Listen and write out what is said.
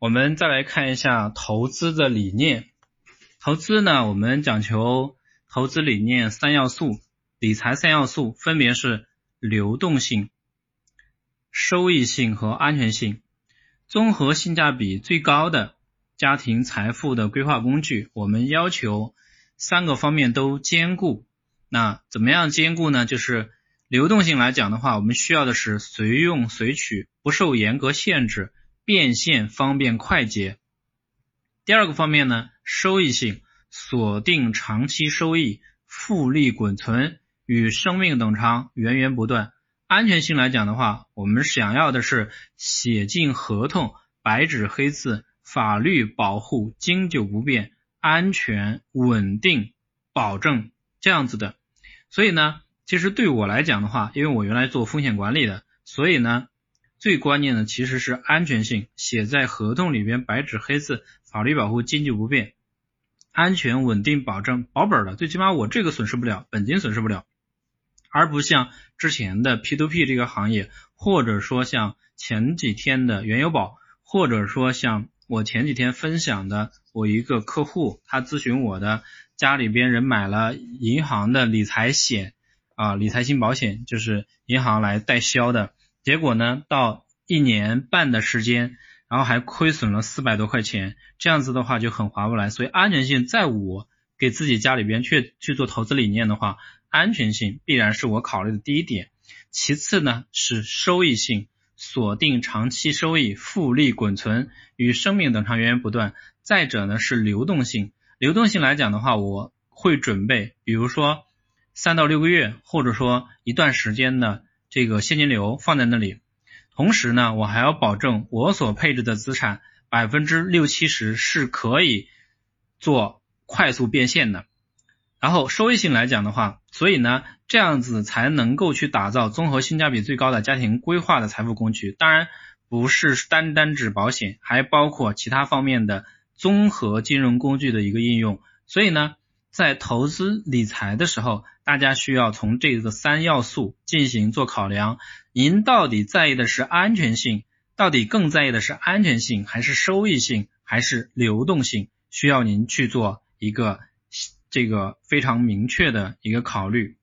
我们再来看一下投资的理念。投资呢，我们讲求投资理念三要素，理财三要素分别是流动性、收益性和安全性。综合性价比最高的家庭财富的规划工具，我们要求三个方面都兼顾。那怎么样兼顾呢？就是流动性来讲的话，我们需要的是随用随取，不受严格限制。变现方便快捷。第二个方面呢，收益性锁定长期收益，复利滚存，与生命等长，源源不断。安全性来讲的话，我们想要的是写进合同，白纸黑字，法律保护经久不变，安全稳定保证这样子的。所以呢，其实对我来讲的话，因为我原来做风险管理的，所以呢。最关键的其实是安全性，写在合同里边白纸黑字，法律保护经济不变，安全稳定保证保本的，最起码我这个损失不了，本金损失不了，而不像之前的 P to P 这个行业，或者说像前几天的原油宝，或者说像我前几天分享的我一个客户，他咨询我的家里边人买了银行的理财险啊，理财型保险，就是银行来代销的。结果呢，到一年半的时间，然后还亏损了四百多块钱，这样子的话就很划不来。所以安全性，在我给自己家里边去去做投资理念的话，安全性必然是我考虑的第一点。其次呢是收益性，锁定长期收益，复利滚存，与生命等长，源源不断。再者呢是流动性，流动性来讲的话，我会准备，比如说三到六个月，或者说一段时间的。这个现金流放在那里，同时呢，我还要保证我所配置的资产百分之六七十是可以做快速变现的。然后收益性来讲的话，所以呢，这样子才能够去打造综合性价比最高的家庭规划的财富工具。当然，不是单单指保险，还包括其他方面的综合金融工具的一个应用。所以呢。在投资理财的时候，大家需要从这个三要素进行做考量。您到底在意的是安全性，到底更在意的是安全性，还是收益性，还是流动性？需要您去做一个这个非常明确的一个考虑。